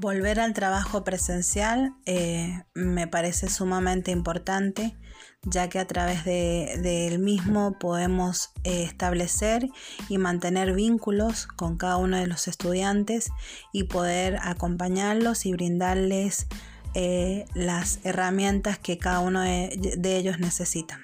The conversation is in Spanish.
Volver al trabajo presencial eh, me parece sumamente importante, ya que a través del mismo podemos eh, establecer y mantener vínculos con cada uno de los estudiantes y poder acompañarlos y brindarles eh, las herramientas que cada uno de ellos necesita.